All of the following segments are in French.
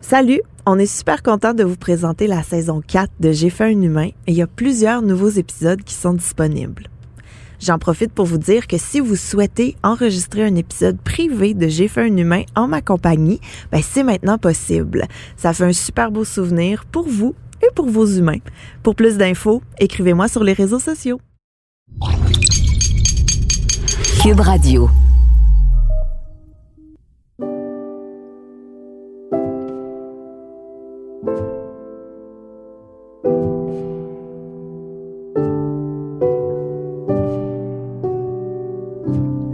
Salut, on est super content de vous présenter la saison 4 de J'ai fait un humain et il y a plusieurs nouveaux épisodes qui sont disponibles. J'en profite pour vous dire que si vous souhaitez enregistrer un épisode privé de J'ai fait un humain en ma compagnie, ben c'est maintenant possible. Ça fait un super beau souvenir pour vous et pour vos humains. Pour plus d'infos, écrivez-moi sur les réseaux sociaux. Cube Radio.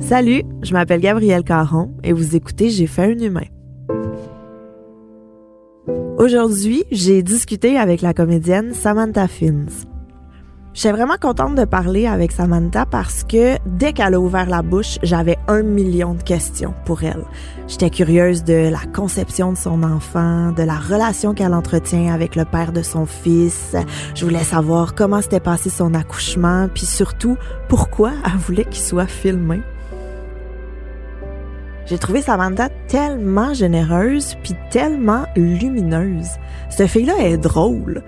Salut, je m'appelle Gabrielle Caron et vous écoutez J'ai fait un humain. Aujourd'hui, j'ai discuté avec la comédienne Samantha Fins. J'étais vraiment contente de parler avec Samantha parce que dès qu'elle a ouvert la bouche, j'avais un million de questions pour elle. J'étais curieuse de la conception de son enfant, de la relation qu'elle entretient avec le père de son fils. Je voulais savoir comment s'était passé son accouchement, puis surtout pourquoi elle voulait qu'il soit filmé. J'ai trouvé Samantha tellement généreuse puis tellement lumineuse. Cette fille-là est drôle.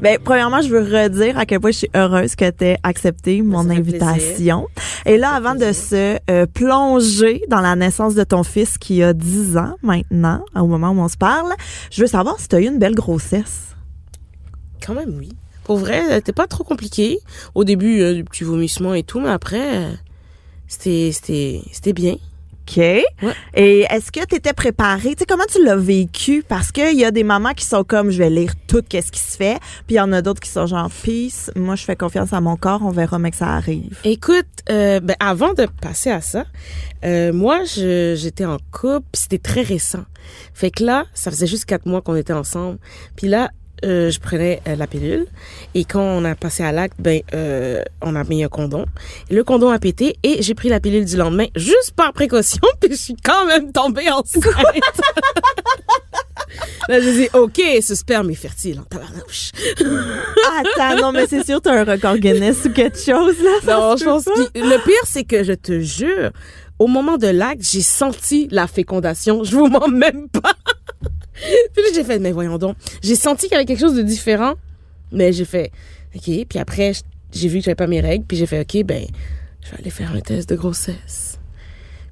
Ben, premièrement, je veux redire à quel point je suis heureuse que tu aies accepté mon invitation. Et là, avant de se euh, plonger dans la naissance de ton fils qui a 10 ans maintenant, au moment où on se parle, je veux savoir si tu as eu une belle grossesse. Quand même, oui. Pour vrai, c'était pas trop compliqué. Au début, euh, du petit vomissement et tout, mais après, euh, c'était bien. OK. Et est-ce que tu étais préparée? Tu sais, comment tu l'as vécu? Parce qu'il y a des mamans qui sont comme, je vais lire tout ce qui se fait. Puis il y en a d'autres qui sont genre, peace, moi, je fais confiance à mon corps, on verra, mais que ça arrive. Écoute, euh, ben, avant de passer à ça, euh, moi, j'étais en couple, c'était très récent. Fait que là, ça faisait juste quatre mois qu'on était ensemble. Puis là, euh, je prenais euh, la pilule et quand on a passé à l'acte, ben euh, on a mis un condom. le condom a pété et j'ai pris la pilule du lendemain juste par précaution puis je suis quand même tombée enceinte. Là, je dis OK, ce sperme est fertile en tabarnouche. Attends, non mais c'est sûr t'as un record Guinness ou quelque chose là. non, je pense que le pire c'est que je te jure, au moment de l'acte, j'ai senti la fécondation. Je vous mens même pas. Puis j'ai fait, mais voyons donc. J'ai senti qu'il y avait quelque chose de différent, mais j'ai fait, OK. Puis après, j'ai vu que j'avais pas mes règles, puis j'ai fait, OK, ben, je vais aller faire un test de grossesse.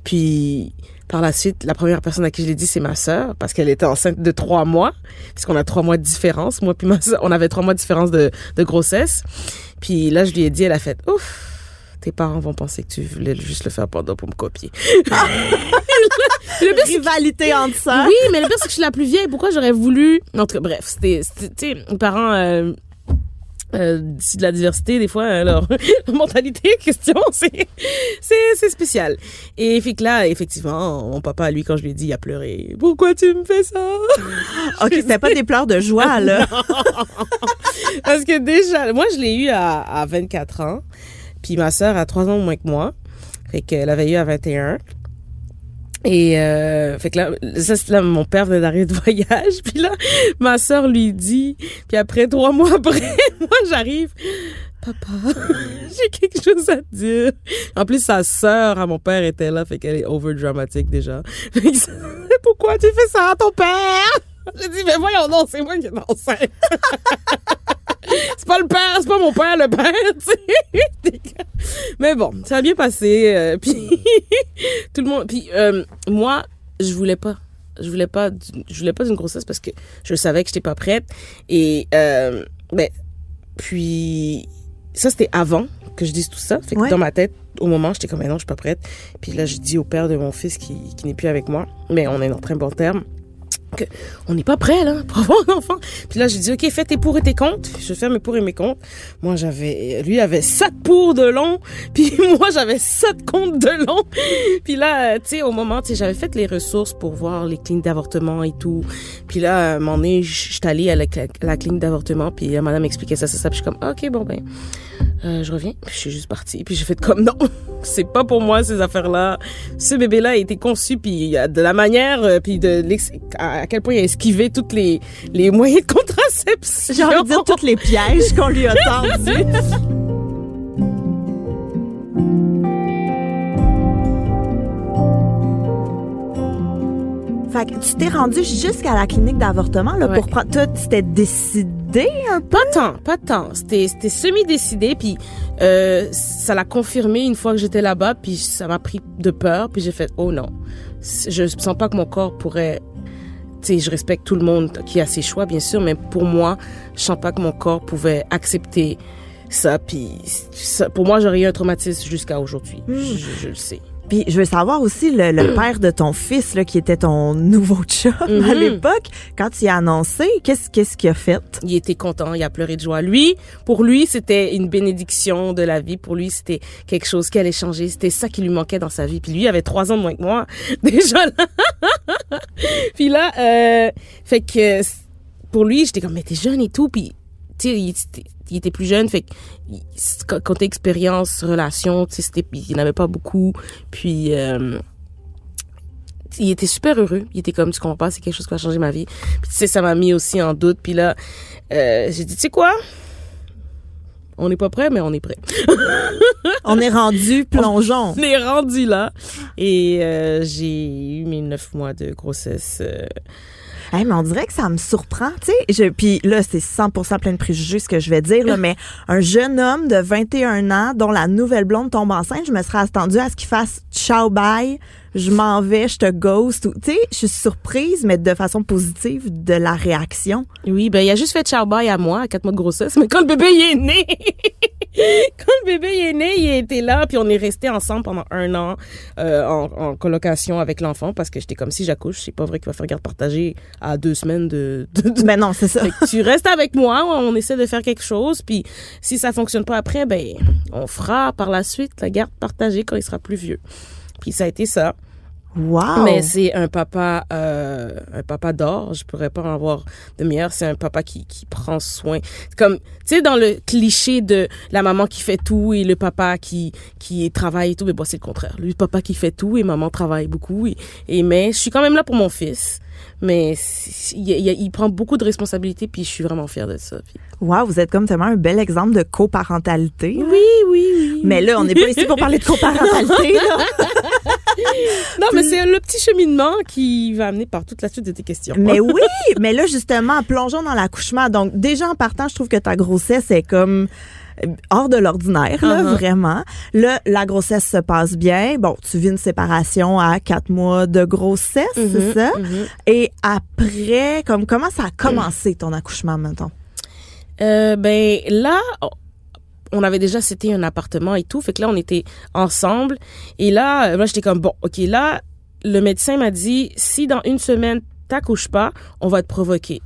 Puis, par la suite, la première personne à qui je l'ai dit, c'est ma sœur, parce qu'elle était enceinte de trois mois, puisqu'on a trois mois de différence. Moi puis ma sœur, on avait trois mois de différence de, de grossesse. Puis là, je lui ai dit, elle a fait, ouf, tes parents vont penser que tu voulais juste le faire pendant pour me copier. le Rivalité entre ça. oui, mais le pire, c'est que je suis la plus vieille. Pourquoi j'aurais voulu? En tout cas, bref, c'était. c'était- Tu sais, mes parents. Euh, euh, de la diversité, des fois, euh, leur, leur mentalité, question, c'est, c'est, c'est spécial. Et fait que là, effectivement, mon papa, lui, quand je lui ai dit, il a pleuré. Pourquoi tu me fais ça? OK, c'était pas des pleurs de joie là. Parce que déjà, moi, je l'ai eu à, à 24 ans. Puis ma sœur a 3 ans moins que moi. Fait qu'elle avait eu à 21. Et euh, fait que là, ça, là, mon père venait d'arriver de voyage. Puis là, ma sœur lui dit. Puis après, trois mois après, moi, j'arrive. Papa, j'ai quelque chose à te dire. En plus, sa sœur à mon père était là, fait qu'elle est over dramatique déjà. Fait que Pourquoi tu fais ça à ton père? J'ai dit, mais voyons non, c'est moi qui est enceinte. c'est pas le père, c'est pas mon père le père, tu sais. Mais bon, ça a bien passé. euh, puis tout le monde. Puis euh, moi, je voulais pas. Je voulais pas. Je voulais pas d'une grossesse parce que je savais que j'étais pas prête. Et euh, ben puis ça c'était avant que je dise tout ça. Fait que Ouais. dans ma tête, au moment, j'étais comme, mais non, je suis pas prête. Puis là, je dis au père de mon fils qui, qui n'est plus avec moi, mais on est en très bon terme on n'est pas prêt là pour avoir un. Puis là j'ai dit ok fais tes pour et tes comptes. Je faire mes pour et mes comptes. Moi j'avais lui avait sept pour de long, puis moi j'avais sept comptes de long. Puis là euh, tu sais au moment tu j'avais fait les ressources pour voir les cliniques d'avortement et tout. Puis là à un moment donné je suis allée à la, la clinique d'avortement puis la madame m'expliquait ça ça ça puis je suis comme ok bon ben euh, je reviens. Puis je suis juste partie. Puis j'ai fait comme non, c'est pas pour moi ces affaires-là. Ce bébé-là a été conçu puis euh, de la manière, euh, puis de à quel point il a esquivé toutes les les moyens de contraception. J'ai envie de dire tous les pièges qu'on lui a tendus. Fait que tu t'es rendu jusqu'à la clinique d'avortement là Ouais. pour prendre. Toi, tu t'es décidé un peu? Pas tant, pas tant. C'était, c'était semi-décidé, puis euh, ça l'a confirmé une fois que j'étais là-bas, puis ça m'a pris de peur, puis j'ai fait oh non, je sens pas que mon corps pourrait. Tu sais, je respecte tout le monde qui a ses choix, bien sûr, mais pour moi, je sens pas que mon corps pouvait accepter ça, puis ça, pour moi, j'aurais eu un traumatisme jusqu'à aujourd'hui. Je- je le sais. Puis je veux savoir aussi le, le père de ton fils là, qui était ton nouveau chum à Mhm. l'époque. Quand y as annoncé, qu'est-ce qu'est-ce qu'il a fait? Il était content, il a pleuré de joie. Lui, pour lui, c'était une bénédiction de la vie. Pour lui, c'était quelque chose qui allait changer. C'était ça qui lui manquait dans sa vie. Puis lui, il avait trois ans de moins que moi, déjà là. Puis là, euh, fait que pour lui, j'étais comme, mais t'es jeune et tout. Puis, tu sais, il, était- il était plus jeune. Fait que côté expérience, relation, tu sais, il n'y en avait pas beaucoup. Puis, euh, il était super heureux. Il était comme, tu comprends pas, c'est quelque chose qui va changer ma vie. Puis, tu sais, ça m'a mis aussi en doute. Puis là, euh, j'ai dit, tu sais quoi? On n'est pas prêt, mais on est prêt. On est rendu plongeon. On est rendu là. Et euh, j'ai eu mes neuf mois de grossesse. Hey, mais on dirait que ça me surprend, tu sais. Je- Puis là, c'est 100% plein de préjugés ce que je vais dire, là, mais un jeune homme de 21 ans dont la nouvelle blonde tombe enceinte, je me serais attendue à ce qu'il fasse ciao bye, je m'en vais, je te ghost. Tu sais, je suis surprise, mais de façon positive, de la réaction. Oui, ben il a juste fait ciao bye à moi à quatre mois de grossesse, mais quand le bébé il est né, quand le bébé il est né, il était là, puis on est resté ensemble pendant un an euh, en, en colocation avec l'enfant parce que j'étais comme si j'accouche, c'est pas vrai qu'il va faire garde partagée à deux semaines de, de, de- Ben non, c'est ça. Tu restes avec moi, on essaie de faire quelque chose, puis si ça fonctionne pas après, ben on fera par la suite la garde partagée quand il sera plus vieux. Puis ça a été ça. Wow. Mais c'est un papa, euh, un papa d'or. Je pourrais pas en avoir de meilleur. C'est un papa qui, qui prend soin. Comme, tu sais, dans le cliché de la maman qui fait tout et le papa qui, qui travaille et tout. Mais bon, c'est le contraire. Le papa qui fait tout et maman travaille beaucoup. Et, et mais je suis quand même là pour mon fils. Mais il, il- il prend beaucoup de responsabilités puis je suis vraiment fière de ça. Puis- Wow, vous êtes comme tellement un bel exemple de coparentalité. Oui, oui, oui. Mais là, on n'est pas ici pour parler de coparentalité. Non, mais c'est le petit cheminement qui va amener par toute la suite de tes questions. Mais oui, mais là, justement, plongeons dans l'accouchement. Donc, déjà en partant, je trouve que ta grossesse est comme hors de l'ordinaire, Uh-huh. vraiment. Là, la grossesse se passe bien. Bon, tu vis une séparation à quatre mois de grossesse, c'est Mhm, ça? mhm. Et après, comme comment ça a commencé ton accouchement, mettons? Euh, ben là, on avait déjà c'était un appartement et tout, fait que là on était ensemble et là, moi j'étais comme bon, ok là, le médecin m'a dit si dans une semaine t'accouches pas, on va te provoquer.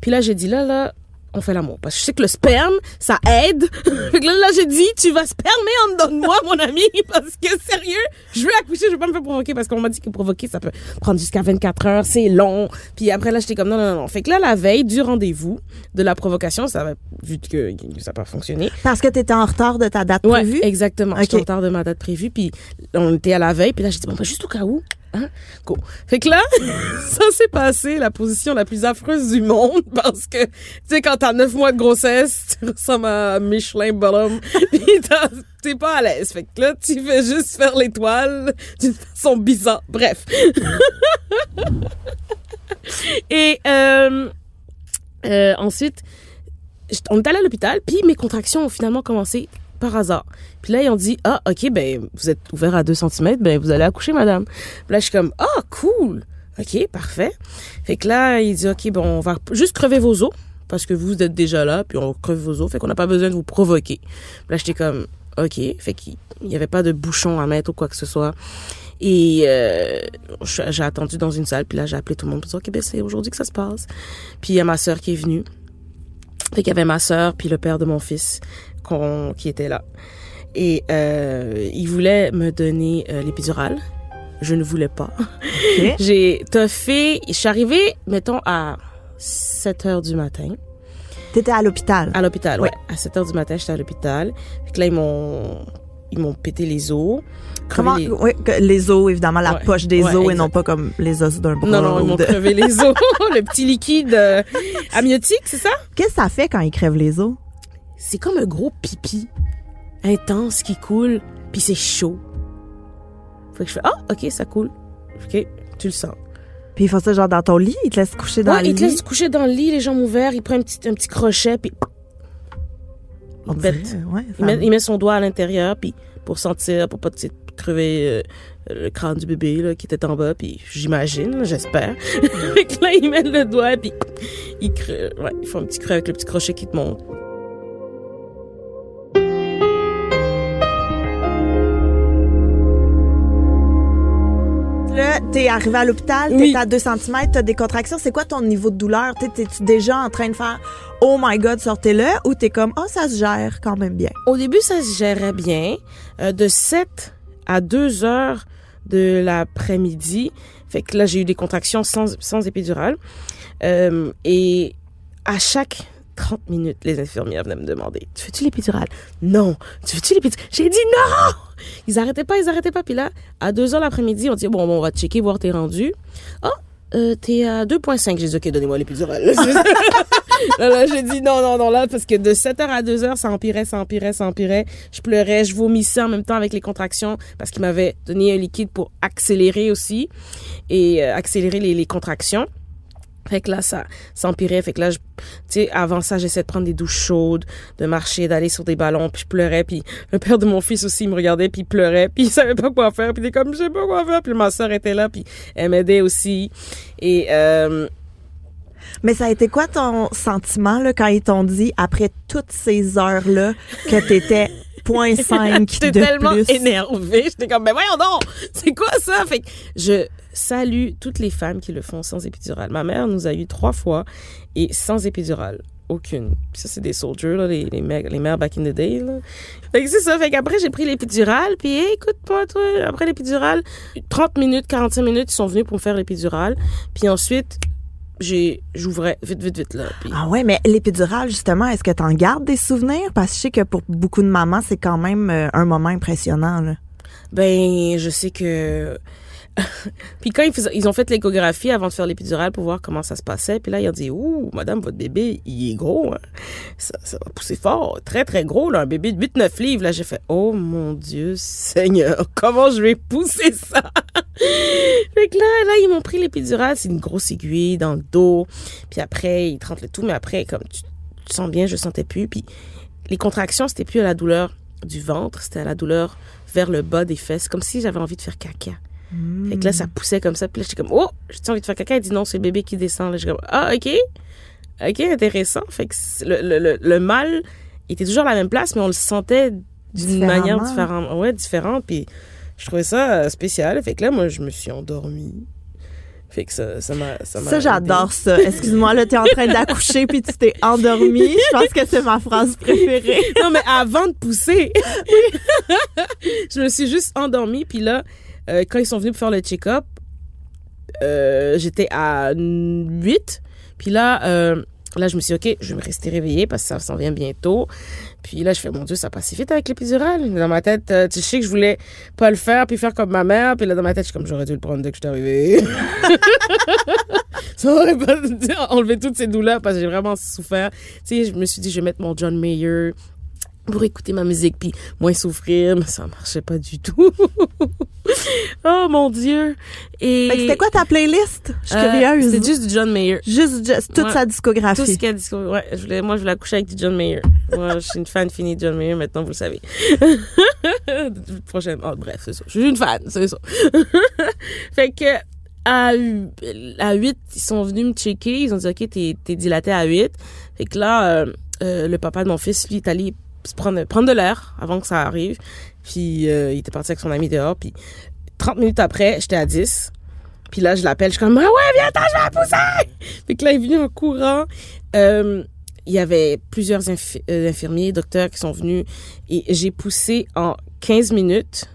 Puis là j'ai dit là là, on fait l'amour parce que je sais que le sperme ça aide. fait que là, là j'ai dit tu vas spermer en dedans de moi mon ami parce que sérieux, je veux accoucher, je veux pas me faire provoquer parce qu'on m'a dit que provoquer ça peut prendre jusqu'à 24 heures, c'est long. Puis après là j'étais comme non non non. Fait que là la veille du rendez-vous de la provocation, ça va vu que ça n'a pas fonctionné. Parce que tu étais en retard de ta date Ouais, prévue? exactement. J'étais en retard de ma date prévue, puis on était à la veille, puis là j'ai dit bon bah juste au cas où. Hein? Cool. Fait que là, ça s'est passé la position la plus affreuse du monde parce que, tu sais, quand t'as neuf mois de grossesse, tu ressembles à Michelin Bottom, pis t'es pas à l'aise. Fait que là, tu fais juste faire l'étoile d'une façon bizarre. Bref. Et euh, euh, ensuite, on est allé à l'hôpital, puis mes contractions ont finalement commencé par hasard. Puis là, ils ont dit, ah, OK, ben, vous êtes ouvert à 2 cm, ben, vous allez accoucher, madame. Puis là, je suis comme, ah, cool. OK, parfait. Fait que là, il dit, OK, bon, on va juste crever vos os, parce que vous êtes déjà là, puis on creve vos os, fait qu'on n'a pas besoin de vous provoquer. Puis là, j'étais comme, OK. Fait qu'il n'y avait pas de bouchon à mettre ou quoi que ce soit. Et euh, j'ai attendu dans une salle, puis là, j'ai appelé tout le monde pour dire, OK, ben, c'est aujourd'hui que ça se passe. Puis il y a ma sœur qui est venue. Fait qu'il y avait ma sœur, puis le père de mon fils qui était là. Et euh, il voulait me donner euh, l'épidurale. Je ne voulais pas. OK. J'ai toffé. Je suis arrivée, mettons, à 7 heures du matin. T'étais à l'hôpital. À l'hôpital, Oui. ouais. À 7 heures du matin, j'étais à l'hôpital. Que là, ils m'ont. ils m'ont pété les os. Comment, les- oui, que les os, évidemment, la Ouais, poche des ouais, os et non pas comme les os d'un bras. Non, non, ils m'ont de- crevé les os. le petit liquide euh, amniotique, c'est ça? Qu'est-ce que ça fait quand ils crèvent les os? C'est comme un gros pipi intense qui coule, puis c'est chaud. Fait que je fais, ah, ok, ça coule. Ok, tu le sens. Puis ils font ça genre dans ton lit, ils te laissent coucher dans Ouais, le il te lit. laisse coucher dans le lit, les jambes ouvertes, il prend un petit, un petit crochet, puis On il dirait, ouais, Il met, il met son doigt à l'intérieur, puis pour sentir, pour pas sais, crever euh, le crâne du bébé là, qui était en bas, puis j'imagine, j'espère. Là, il met le doigt, puis il, creux, ouais, il fait un petit creux avec le petit crochet qui te monte. T'es arrivé à l'hôpital, t'es Oui. à 2 cm, t'as des contractions. C'est quoi ton niveau de douleur? T'es- T'es-tu déjà en train de faire « Oh my God, sortez-le » ou t'es comme « Oh, ça se gère quand même bien? Au début, ça se gérait bien. Euh, de 7 à 2 heures de l'après-midi. Fait que là, j'ai eu des contractions sans, sans épidural. Euh, et à chaque 30 minutes, les infirmières venaient me demander Tu veux-tu l'épidural Non. Tu veux-tu l'épidural J'ai dit non Ils arrêtaient pas, ils arrêtaient pas. Puis là, à 2 heures l'après-midi, on dit Bon, bon, on va te checker, voir t'es rendu. Ah, euh, t'es à 2,5. J'ai dit Ok, donnez-moi l'épidural. là, là, j'ai dit non, non, non, là, parce que de 7h à 2h, ça empirait, ça empirait, ça empirait. Je pleurais, je vomissais en même temps avec les contractions parce qu'il m'avait donné un liquide pour accélérer aussi et euh, accélérer les, les contractions. Fait que là, ça, ça empirait. Fait que là, tu sais, avant ça, j'essayais de prendre des douches chaudes, de marcher, d'aller sur des ballons, puis je pleurais. Puis le père de mon fils aussi, me regardait, puis il pleurait, puis il savait pas quoi faire. Puis il était comme, je sais pas quoi faire. Puis ma soeur était là, puis elle m'aidait aussi. Et euh, ». Mais ça a été quoi ton sentiment là, quand ils t'ont dit, après toutes ces heures-là, que t'étais 0.5 J'étais tellement plus? énervée. J'étais comme, mais voyons donc, c'est quoi ça? Fait que je salue toutes les femmes qui le font sans épidural. Ma mère nous a eu trois fois et sans épidural. Aucune. Ça, c'est des soldiers, là, les, les, mères, les mères back in the day. Là. Fait que c'est ça. Fait qu'après, j'ai pris l'épidural. Puis hey, écoute-moi, toi, après l'épidural, 30 minutes, 45 minutes, ils sont venus pour me faire l'épidural. Puis ensuite, j'ai j'ouvrais vite, vite, vite, là. Puis Ah ouais, mais l'épidural, justement, est-ce que t'en gardes des souvenirs? Parce que je sais que pour beaucoup de mamans, c'est quand même euh, un moment impressionnant. Là. Ben, je sais que. puis quand ils, ont fait l'échographie avant de faire l'épidural pour voir comment ça se passait, puis là, ils ont dit Ouh, madame, votre bébé, il est gros. hein. Ça, va pousser fort. Très, très gros, là. Un bébé de 8-9 livres. Là, j'ai fait Oh mon Dieu, Seigneur, comment je vais pousser ça? fait que là, là, ils m'ont pris l'épidural. C'est une grosse aiguille dans le dos. Puis après, ils te rentrent le tout, mais après, comme tu, tu sens bien, je sentais plus. Puis les contractions, c'était plus à la douleur du ventre, c'était à la douleur vers le bas des fesses, comme si j'avais envie de faire caca. Fait que là, ça poussait comme ça. Puis là, j'étais comme, oh, j'ai envie de faire caca? Elle dit non, c'est le bébé qui descend. Là, j'étais comme, ah, OK. OK, intéressant. Fait que le, le, le, était toujours à la même place, mais on le sentait d'une manière différente. Ouais, différente. Puis je trouvais ça euh, spécial. Fait que là, moi, je me suis endormie. Fait que ça ça m'a ça Ça, j'adore ça. Excuse-moi, là, t'es en train d'accoucher puis tu t'es endormi. Je pense que c'est ma phrase préférée. non, mais avant de pousser, je me suis juste endormie. Puis là, euh, quand ils sont venus pour faire le check-up, euh, j'étais à 8. Puis là, euh, là, je me suis dit, OK, je vais me rester réveillée parce que ça s'en vient bientôt. Puis là, je fais, mon Dieu, ça passe si vite avec l'épidural. Dans ma tête, tu sais que je voulais pas le faire puis faire comme ma mère. Puis là, dans ma tête, je suis comme, j'aurais dû le prendre dès que je suis arrivée. ça aurait pas enlevé toutes ces douleurs parce que j'ai vraiment souffert. Tu sais, je me suis dit, je vais mettre mon John Mayer pour écouter ma musique puis moins souffrir, mais ça marchait pas du tout. oh mon dieu. Et c'était quoi ta playlist? Je suis Euh, curieuse. C'était juste du John Mayer. Juste, toute Ouais. sa Tout discographie. ce qu'elle dit, ouais, je voulais, moi je voulais accoucher avec du John Mayer. Moi, je suis une fan finie de John Mayer, maintenant vous le savez. Prochaine, oh, bref, c'est ça. Je suis une fan, c'est ça. fait que, à, à 8, ils sont venus me checker, ils ont dit, OK, t'es, t'es dilaté à 8. Fait que là, euh, euh, le papa de mon fils, lui, est allé prendre, de l'air avant que ça arrive. Puis, euh, il était parti avec son ami dehors, puis 30 minutes après, j'étais à 10. Puis là, je l'appelle, je suis comme, ah ouais, viens, attends, je vais la pousser! Fait que là, il est venu en courant. Euh, il y avait plusieurs euh, infirmiers, docteurs qui sont venus et j'ai poussé en 15 minutes.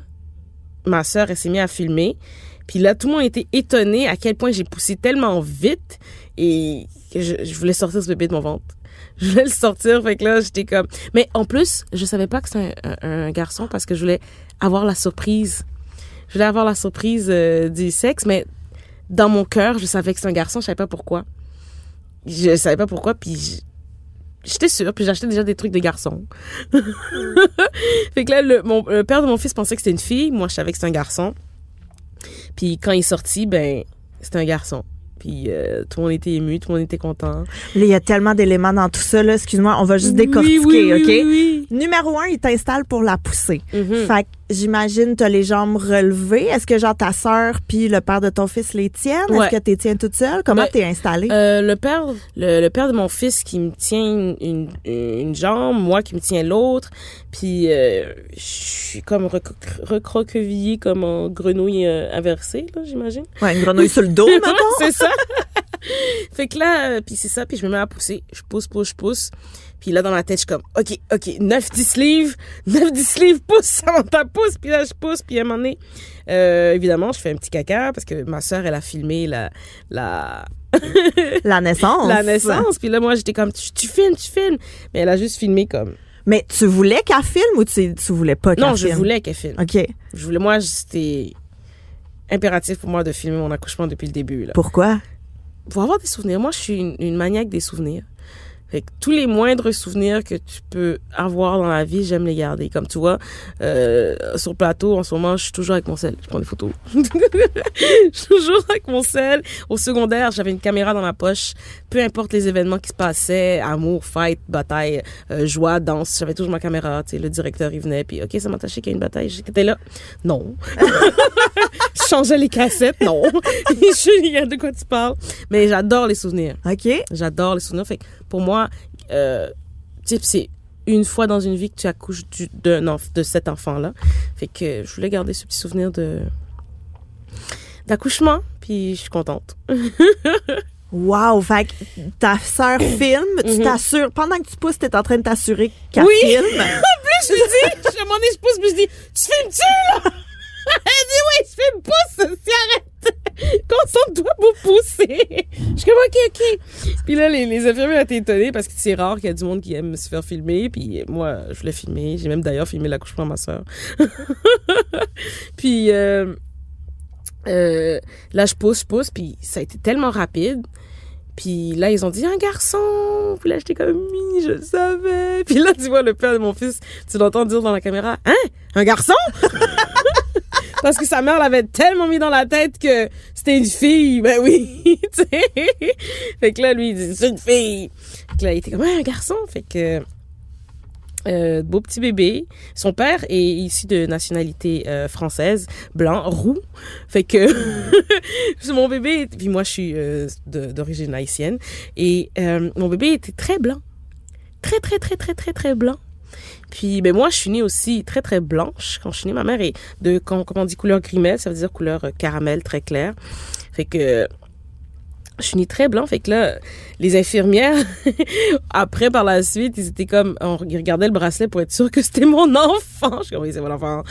Ma sœur, elle s'est mise à filmer. Puis là, tout le monde était étonné à quel point j'ai poussé tellement vite et je voulais sortir ce bébé de mon ventre. je voulais le sortir. Fait que là, j'étais comme. Mais en plus, je savais pas que c'était un, garçon parce que je voulais avoir la surprise. Je voulais avoir la surprise euh, du sexe, mais dans mon cœur, je savais que c'était un garçon. Je savais pas pourquoi. Je savais pas pourquoi, puis j'étais sûre. Puis j'achetais déjà des trucs de garçons. fait que là, le père de mon fils pensait que c'était une fille. Moi, je savais que c'était un garçon. Puis quand il est sorti, ben, c'était un garçon. Puis euh, tout le monde était ému, tout le monde était content. Là, il y a tellement d'éléments dans tout ça, là. Excuse-moi, on va juste décortiquer, oui, oui, OK? oui, oui. Numéro un, il t'installe pour la pousser. Mhm. Fait que j'imagine t'as les jambes relevées. Est-ce que genre ta sœur puis le père de ton fils les tiennent? Ouais. Est-ce que t'es tiens toute seule? Comment Ben, t'es installée? Euh, le père, le, le père de mon fils qui me tient une, une, une jambe, moi qui me tiens l'autre, puis euh, je suis comme recro- recroquevillée comme en grenouille euh, inversée, là, j'imagine. Ouais, une grenouille sur le dos, mettons. c'est ça. fait que là, euh, puis c'est ça, puis je me mets à pousser. Je pousse, pousse, je pousse. Puis là, dans ma tête, je suis comme, OK, OK, 9, 10 livres, 9, 10 livres, pousse, Samantha, pousse. Puis là, je pousse, puis à un moment donné, euh, évidemment, je fais un petit caca parce que ma soeur, elle a filmé la, la, La naissance. la naissance. Puis là, moi, j'étais comme, tu, tu filmes, tu filmes. Mais elle a juste filmé comme, Mais tu voulais qu'elle filme ou tu, tu voulais pas qu'elle non, je filme? voulais qu'elle filme. OK. Je voulais, moi, c'était impératif pour moi de filmer mon accouchement depuis le début, là. Pourquoi? pour avoir des souvenirs. Moi, je suis une, une maniaque des souvenirs. Fait que tous les moindres souvenirs que tu peux avoir dans la vie, j'aime les garder. Comme tu vois, euh, sur le plateau, en ce moment, je suis toujours avec mon sel. Je prends des photos. je suis toujours avec mon sel. Au secondaire, j'avais une caméra dans ma poche. Peu importe les événements qui se passaient, amour, fête, bataille, euh, joie, danse, j'avais toujours ma caméra. Tu sais, le directeur, il venait, puis OK, ça m'attachait qu'il y a une bataille. J'étais là. Non. je changeais les cassettes. Non. je suis, de quoi tu parles. Mais j'adore les souvenirs. OK. J'adore les souvenirs. Fait que pour moi, euh, c'est une fois dans une vie que tu accouches du, enf- de cet enfant-là. Fait que je voulais garder ce petit souvenir de d'accouchement, puis je suis contente. Wow. Fait que ta sœur filme, tu Mhm. t'assures, pendant que tu pousses, t'es en train de t'assurer qu'elle Oui. filme. Plus je dis, je à un moment donné, je pousse, puis je dis, tu filmes-tu, là? Elle dit, oui, je filme, pousse, si arrête. Concentre-toi pour pousser. Je suis comme, OK, OK. Puis les, les infirmières étaient étonnées parce que c'est rare qu'il y a du monde qui aime se faire filmer. Puis moi, je voulais filmer. J'ai même d'ailleurs filmé l'accouchement de ma soeur. puis euh, euh, là, je pousse, je pousse. Puis ça a été tellement rapide. Puis là, ils ont dit un garçon. Puis là, j'étais comme oui, je le savais. Puis là, tu vois le père de mon fils, tu l'entends dire dans la caméra, hein, un garçon? Parce que sa mère l'avait tellement mis dans la tête que c'était une fille. Ben oui, tu sais. Fait que là, lui, il dit c'est une fille. Fait que là, il était comme un garçon. Fait que euh, beau petit bébé. Son père est issu de nationalité euh, française, blanc, roux. Fait que mon bébé, puis moi je suis euh, d'origine haïtienne, et mon bébé était très blanc. Très, très, très, très, très, très blanc. Puis ben moi je suis née aussi très très blanche. Quand je suis née ma mère est de on dit couleur grimelle ça veut dire couleur euh, caramel très clair. Fait que je suis née très blanc fait que là les infirmières après par la suite ils étaient comme on regardait le bracelet pour être sûr que c'était mon enfant je suis comme oui c'est mon enfant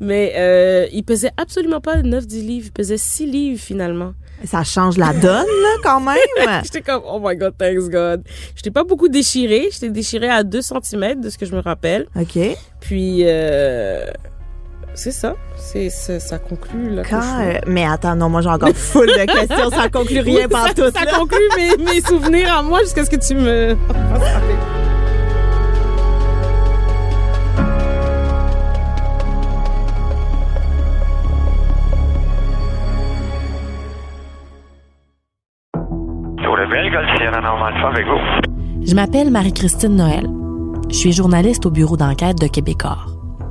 mais euh, il pesait absolument pas 9 10 livres il pesait 6 livres finalement Ça change la donne, là, quand même. J'étais comme, oh my god, thanks God. J'étais pas beaucoup déchirée. J'étais déchirée à 2 cm de ce que je me rappelle. OK. Puis, euh, c'est ça. C'est, ça, ça conclut la Quand, euh, mais attends, non, moi j'ai encore full de questions, ça conclut rien par ça, tout. ça là. conclut mes, mes souvenirs à moi jusqu'à ce que tu me... Je m'appelle Marie-Christine Noël. Je suis journaliste au bureau d'enquête de Québecor.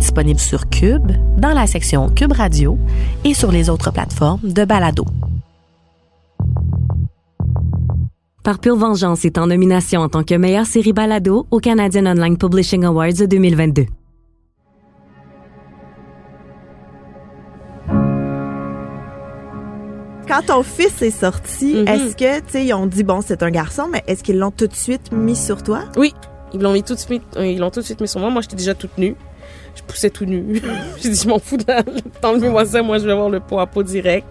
disponible sur Cube, dans la section Cube Radio et sur les autres plateformes de Balado. Par pure vengeance est en nomination en tant que meilleure série Balado au Canadian Online Publishing Awards 2022. quand ton fils est sorti, mm-hmm. est-ce que, tu sais, ils ont dit, bon, c'est un garçon, mais est-ce qu'ils l'ont tout de suite mis sur toi? Oui. Ils l'ont tout ils l'ont tout de suite mis sur moi. Moi, j'étais déjà toute nue. Je poussais tout nu. J'ai dit, je m'en fous de- d'enlever-moi ça. Moi, je vais avoir le pot à peau direct.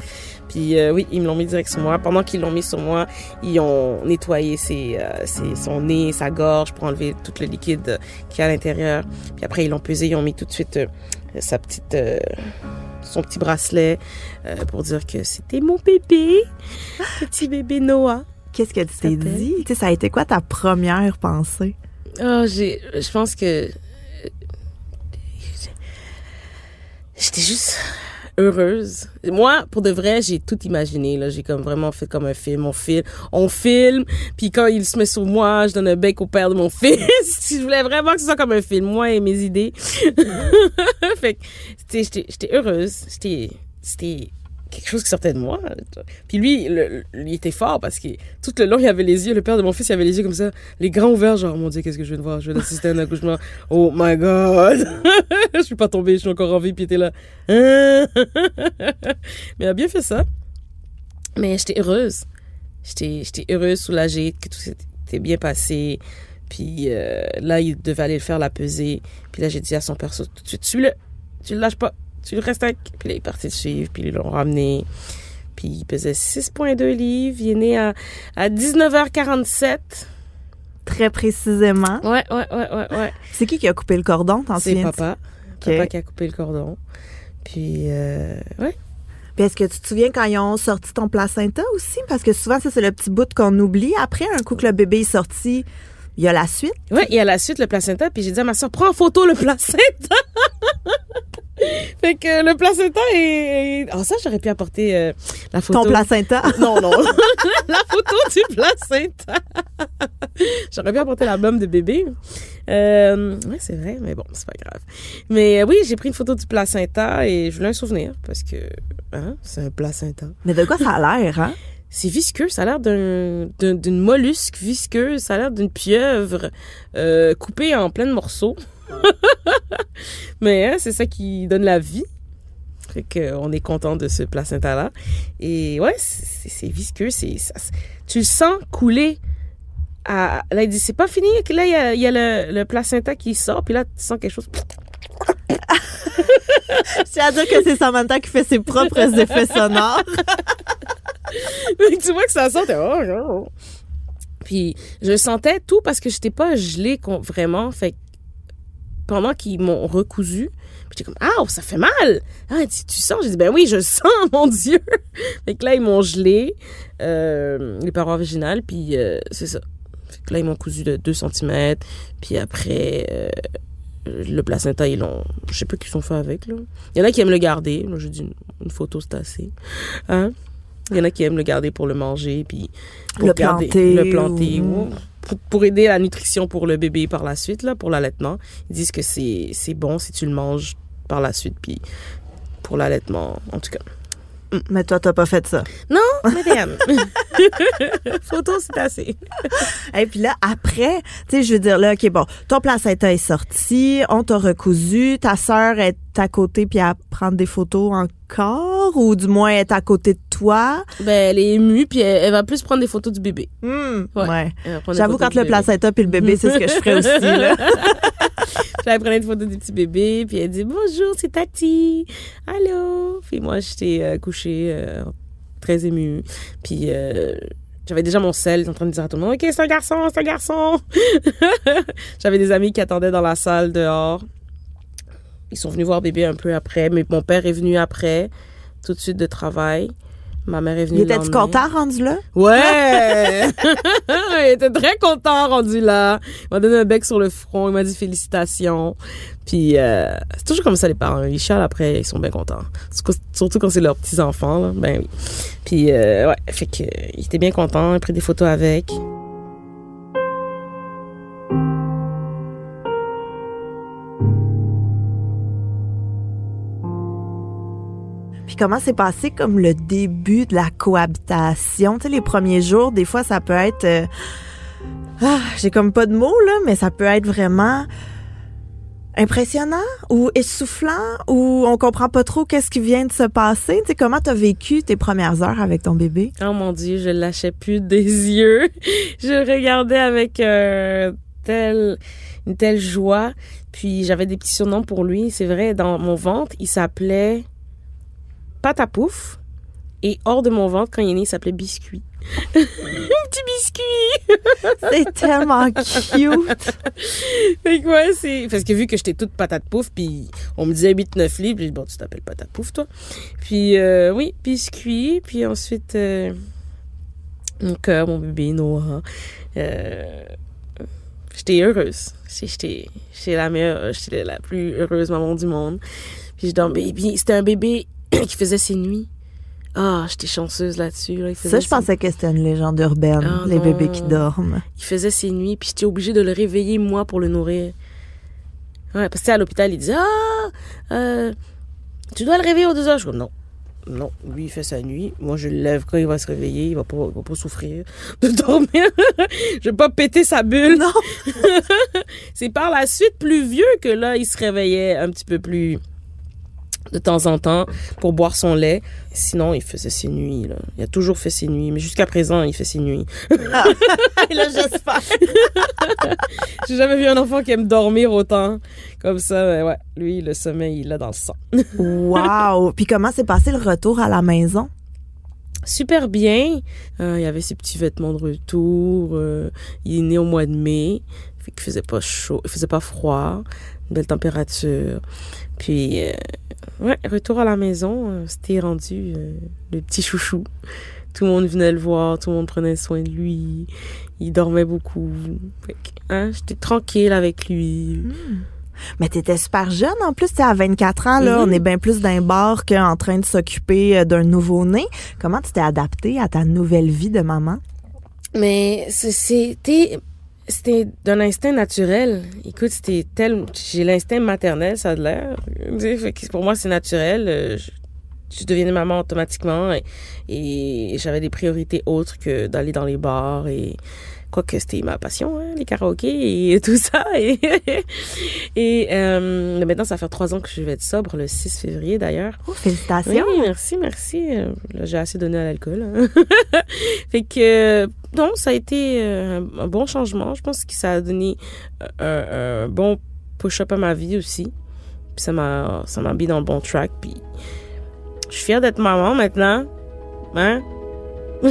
Puis euh, oui, ils me l'ont mis direct sur moi. Pendant qu'ils l'ont mis sur moi, ils ont nettoyé ses, euh, ses- son nez, sa gorge pour enlever tout le liquide qu'il y a à l'intérieur. Puis après, ils l'ont pesé, ils ont mis tout de suite euh, sa petite, euh, son petit bracelet euh, pour dire que c'était mon bébé, petit bébé Noah. Qu'est-ce que tu t'es dit? Tu sais, ça a été quoi ta première pensée? Oh, j'ai, je pense que j'étais juste heureuse. Moi, pour de vrai, j'ai tout imaginé. Là, j'ai comme vraiment fait comme un film. On filme, on filme. Puis quand il se met sur moi, je donne un bec au père de mon fils. je voulais vraiment que ce soit comme un film, moi et mes idées. fait que, j'étais, j'étais heureuse. C'était, c'était quelque chose qui sortait de moi. Puis lui, il était fort parce que tout le long, il avait les yeux, le père de mon fils, il avait les yeux comme ça, les grands ouverts, genre, mon Dieu, qu'est-ce que je viens de voir? Je viens d'assister à un accouchement. Oh my God! je suis pas tombée, je suis encore en vie, puis il était là. Mais il a bien fait ça. Mais j'étais heureuse. J'étais, j'étais heureuse, soulagée, que tout s'était bien passé. Puis euh, là, il devait aller faire la pesée. Puis là, j'ai dit à son perso tout de suite, suis-le, tu le lâches pas, tu le restes avec. Puis là, il est parti le suivre, puis ils l'ont ramené. Puis il pesait 6,2 livres. Il est né à, à 19h47. Très précisément. Ouais, ouais, ouais, ouais, ouais. C'est qui qui a coupé le cordon, t'en C'est papa. Ok. Papa qui a coupé le cordon. Puis, euh, ouais. Puis est-ce que tu te souviens quand ils ont sorti ton placenta aussi? Parce que souvent, ça, c'est le petit bout qu'on oublie. Après, un coup que le bébé est sorti, il y a la suite. Ouais, et à la suite, le placenta. Puis j'ai dit à ma soeur, prends en photo le placenta. fait que le placenta est. est- Oh, ça, j'aurais pu apporter euh, la photo. Ton placenta? Non, non. la photo du placenta. J'aurais pu apporter l'album de bébé. Euh, ouais, c'est vrai, mais bon, c'est pas grave. Mais euh, oui, j'ai pris une photo du placenta et je voulais un souvenir parce que hein, c'est un placenta. Mais de quoi ça a l'air, hein? C'est visqueux, ça a l'air d'un, d'un- d'une mollusque visqueuse, ça a l'air d'une pieuvre euh, coupée en plein de morceaux. Mais hein, c'est ça qui donne la vie. Fait que, on est content de ce placenta-là. Et ouais, c'est, c'est visqueux, c'est, c'est- tu le sens couler. À, là, il dit, c'est pas fini, là, il y a, il y a le, le placenta qui sort, puis là, tu sens quelque chose. Tiens à dire que c'est Samantha qui fait ses propres effets sonores. tu vois que ça sort, oh, oh. Puis je sentais tout parce que j'étais pas gelée vraiment. Fait pendant qu'ils m'ont recousu, puis j'étais comme ah ça fait mal. Ah tu, sens? J'ai dit ben oui je sens mon Dieu. fait que là ils m'ont gelé euh, les parois vaginales puis euh, c'est ça. Fait que là ils m'ont cousu de 2 cm puis après euh, le placenta ils l'ont je sais pas qu'ils sont fait avec là. Il y en a qui aiment le garder. Moi j'ai dit une, une photo c'est assez. Hein? Il y en a qui aiment le garder pour le manger, puis pour Le garder- planter le planter, ou- ou pour, pour aider la nutrition pour le bébé par la suite, là, pour l'allaitement. Ils disent que c'est c'est bon si tu le manges par la suite, puis pour l'allaitement, en tout cas. Mais toi, t'as pas fait ça? Non, madame. Photo, c'est assez. Et puis là, après, tu sais, je veux dire, là, OK, bon, ton placenta est sorti, on t'a recousu, ta sœur est à côté puis elle prend des photos encore, ou du moins elle est à côté de toi? Ben, elle est émue, puis elle, elle va plus prendre des photos du bébé. Hmm, Ouais. prendre J'avoue, quand le bébé. placenta puis le bébé, c'est ce que je ferais aussi, là. Elle prenait des photos du petit bébé, puis elle dit bonjour, c'est Tati. Allô. Puis moi, j'étais euh, couchée, euh, très émue. Puis euh, j'avais déjà mon sel, en train de dire à tout le monde, OK, c'est un garçon, c'est un garçon. j'avais des amis qui attendaient dans la salle dehors. Ils sont venus voir bébé un peu après, mais mon père est venu après, tout de suite de travail. Ma mère est venue Il lendemain. content rendu là? Ouais! il était très content rendu là. Il m'a donné un bec sur le front, il m'a dit félicitations. Puis euh, c'est toujours comme ça les parents, ils chialent après, ils sont bien contents. Surtout- quand c'est leurs petits enfants là, ben oui. Puis euh, ouais, fait que euh, il était bien content, il a pris des photos avec. Comment s'est passé comme le début de la cohabitation? Tu sais, les premiers jours, des fois, ça peut être... euh, Ah, j'ai comme pas de mots, là, mais ça peut être vraiment impressionnant ou essoufflant ou on comprend pas trop qu'est-ce qui vient de se passer? Tu sais, comment t'as vécu tes premières heures avec ton bébé? Oh mon dieu, je lâchais plus des yeux. Je regardais avec euh, tel, une telle joie. Puis j'avais des petits surnoms pour lui. C'est vrai, dans mon ventre, il s'appelait Patapouf. Et hors de mon ventre, quand il est né, il s'appelait Biscuit. Un petit biscuit! C'est tellement cute. Fait que ouais, c'est... Parce que vu que j'étais toute patate pouf, puis on me disait 8-9 livres, dit, bon, tu t'appelles patate pouf, toi. Puis euh, oui, biscuit, puis ensuite, euh, mon cœur, mon bébé, Noah. Euh, j'étais heureuse. J'étais, j'étais la meilleure, j'étais la plus heureuse maman du monde. Puis je dormais, puis c'était un bébé qui faisait ses nuits. Ah, j'étais chanceuse là-dessus. Là. Ça, je ses- pensais que c'était une légende urbaine, Ah, les non. bébés qui dorment. il faisait ses nuits, puis j'étais obligée de le réveiller, moi, pour le nourrir. Ouais, parce que à l'hôpital, il disait Ah, euh, tu dois le réveiller aux deux heures. Je dis Non, non, lui, il fait sa nuit. Moi, je le lève quand il va se réveiller. Il va pas, il va pas souffrir de dormir. je vais pas péter sa bulle. Non. C'est par la suite plus vieux que là, il se réveillait un petit peu plus de temps en temps pour boire son lait. Sinon, il faisait ses nuits. Là. Il a toujours fait ses nuits, mais jusqu'à présent, il fait ses nuits. Et là, j'espère. J'ai jamais vu un enfant qui aime dormir autant comme ça. mais ouais, lui, le sommeil, il l'a dans le sang. wow. Puis comment s'est passé le retour à la maison? Super bien. Euh, il y avait ses petits vêtements de retour. euh, il est né au mois de mai. Fait qu'il faisait pas chaud, il faisait pas froid. Une belle température. Puis, euh, ouais, retour à la maison, euh, c'était rendu euh, le petit chouchou. Tout le monde venait le voir, tout le monde prenait soin de lui. Il dormait beaucoup. Fait que, hein, j'étais tranquille avec lui. Mais t'étais super jeune en plus, t'es à 24 ans, là. Mhm. On est bien plus d'un bar qu'en train de s'occuper euh, d'un nouveau-né. Comment tu t'es adapté à ta nouvelle vie de maman? Mais c'était c'était d'un instinct naturel. Écoute, c'était tel j'ai l'instinct maternel, ça a de l'air. Pour moi, c'est naturel. Euh, Je, je devenais maman automatiquement et, et j'avais des priorités autres que d'aller dans les bars et quoique c'était ma passion, hein, les karaokés et tout ça. Et, et euh, maintenant, ça fait trois ans que je vais être sobre, le 6 février d'ailleurs. Oh, Oui, félicitations. merci, merci. Euh, j'ai assez donné à l'alcool. hein. fait que, non, ça a été euh, un, bon changement. Je pense que ça a donné euh, un, un bon push-up à ma vie aussi. Puis ça m'a, ça m'a mis dans le bon track. Puis je suis fière d'être maman maintenant. Hein?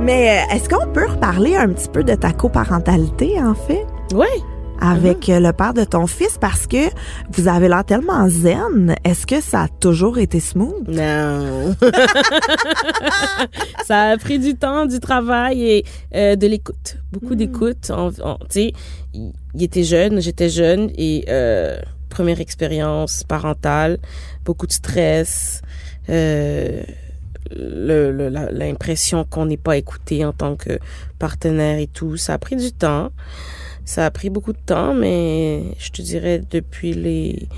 Mais euh, est-ce qu'on peut reparler un petit peu de ta coparentalité, en fait? Ouais. Avec euh, le père de ton fils parce que vous avez l'air tellement zen. Est-ce que ça a toujours été smooth? Non. ça a pris du temps, du travail et euh, de l'écoute. Beaucoup d'écoute. En, en- tu sais, il, était jeune, j'étais jeune et euh, première expérience parentale, beaucoup de stress, euh, l'impression qu'on n'est pas écouté en tant que partenaire et tout. Ça a pris du temps. Ça a pris beaucoup de temps, mais je te dirais depuis les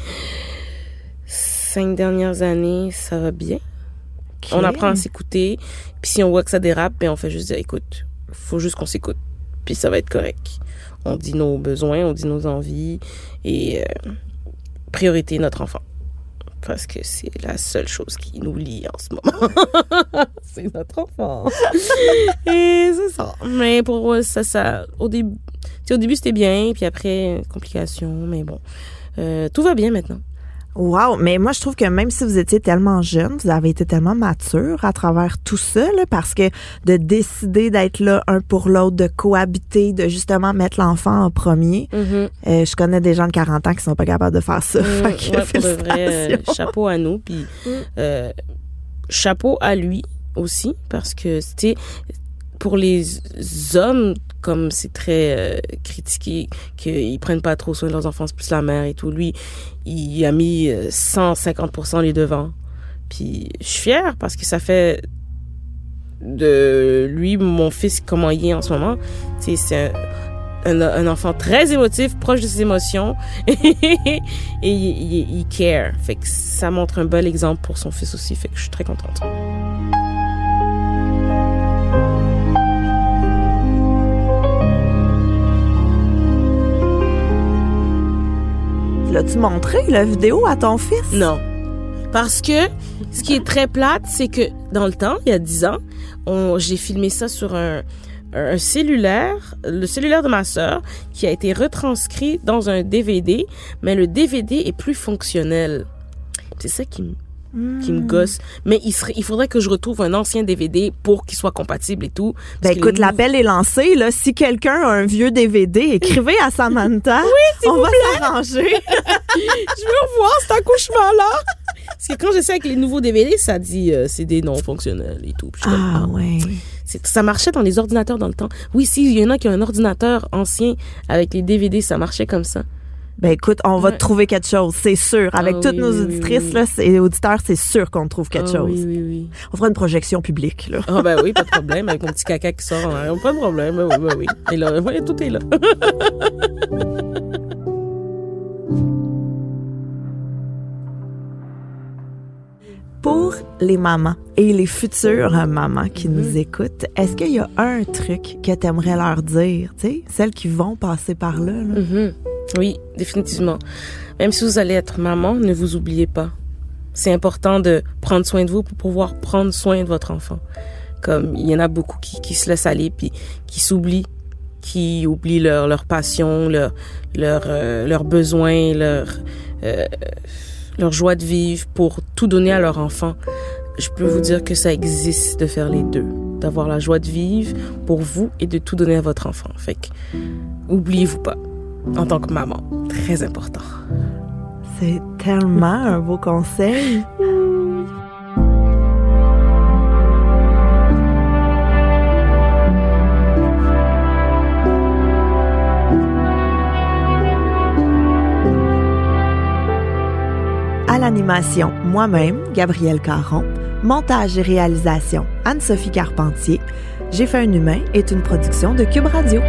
cinq dernières années, ça va bien. On apprend à s'écouter. Puis si on voit que ça dérape, ben on fait juste dire, écoute, faut juste qu'on s'écoute. Puis ça va être correct. On dit nos besoins, on dit nos envies et euh, priorité notre enfant. Parce que c'est la seule chose qui nous lie en ce moment. c'est notre enfant. et c'est ça. Mais pour moi, ça, ça, au début, au début c'était bien, puis après, complications, mais bon. Euh, tout va bien maintenant. Wow, mais moi je trouve que même si vous étiez tellement jeune, vous avez été tellement mature à travers tout ça, là, parce que de décider d'être là un pour l'autre, de cohabiter, de justement mettre l'enfant en premier. Mhm. Euh, je connais des gens de 40 ans qui sont pas capables de faire ça. Mm, Fait que ouais, pour de vrai, euh, chapeau à nous. Puis euh, chapeau à lui aussi, parce que c'était pour les hommes, comme c'est très euh, critiqué, qu'ils prennent pas trop soin de leurs enfants, c'est plus la mère et tout. Lui, il a mis euh, 150% les devants. Puis je suis fière parce que ça fait de lui, mon fils, comment il est en ce moment. C'est un, un, un enfant très émotif, proche de ses émotions. et il, il care. Fait que ça montre un bel exemple pour son fils aussi. Fait que je suis très contente. L'as-tu montré, la vidéo, à ton fils? Non. Parce que ce qui est très plate, c'est que dans le temps, il y a 10 ans, j'ai filmé ça sur un, un cellulaire, le cellulaire de ma sœur, qui a été retranscrit dans un DVD, mais le DVD est plus fonctionnel. C'est ça qui qui me gosse. Mais il, serait, il faudrait que je retrouve un ancien DVD pour qu'il soit compatible et tout. Ben écoute, l'appel est lancé. Là. Si quelqu'un a un vieux DVD, écrivez à Samantha. Oui, on va s'arranger. Je veux revoir cet accouchement-là. Parce que quand j'essaie avec les nouveaux DVD, ça dit euh, CD non fonctionnel et tout. Puis je suis comme, ah ouais. C'est- Ça marchait dans les ordinateurs dans le temps. Oui, si, il y en a qui ont un ordinateur ancien avec les DVD, ça marchait comme ça. Ben écoute, on va Ouais. trouver quelque chose, c'est sûr. Avec Ah toutes oui, nos oui, auditrices oui. là, c'est- auditeurs, c'est sûr qu'on trouve quelque Ah chose. Oui, oui, oui. On fera une projection publique là. Ah ben oui, pas de problème, avec mon petit caca qui sort arrière. Pas de problème, ben oui, ben oui. Et là, ouais, tout est là. Pour les mamans et les futures mamans qui Mhm. nous écoutent, est-ce qu'il y a un truc que tu aimerais leur dire, tu sais, celles qui vont passer par là, là? Mhm. Oui, définitivement. Même si vous allez être maman, ne vous oubliez pas. C'est important de prendre soin de vous pour pouvoir prendre soin de votre enfant. Comme il y en a beaucoup qui, qui se laissent aller puis qui s'oublient, qui oublient leur leur passion, leur leur euh, leurs besoins, leur euh, leur joie de vivre pour tout donner à leur enfant. Je peux vous dire que ça existe de faire les deux, d'avoir la joie de vivre pour vous et de tout donner à votre enfant. Fait que oubliez-vous pas en tant que maman. Très important. C'est tellement un beau conseil. À l'animation, moi-même, Gabrielle Caron. Montage et réalisation, Anne-Sophie Carpentier. J'ai fait un humain est une production de Cube Radio.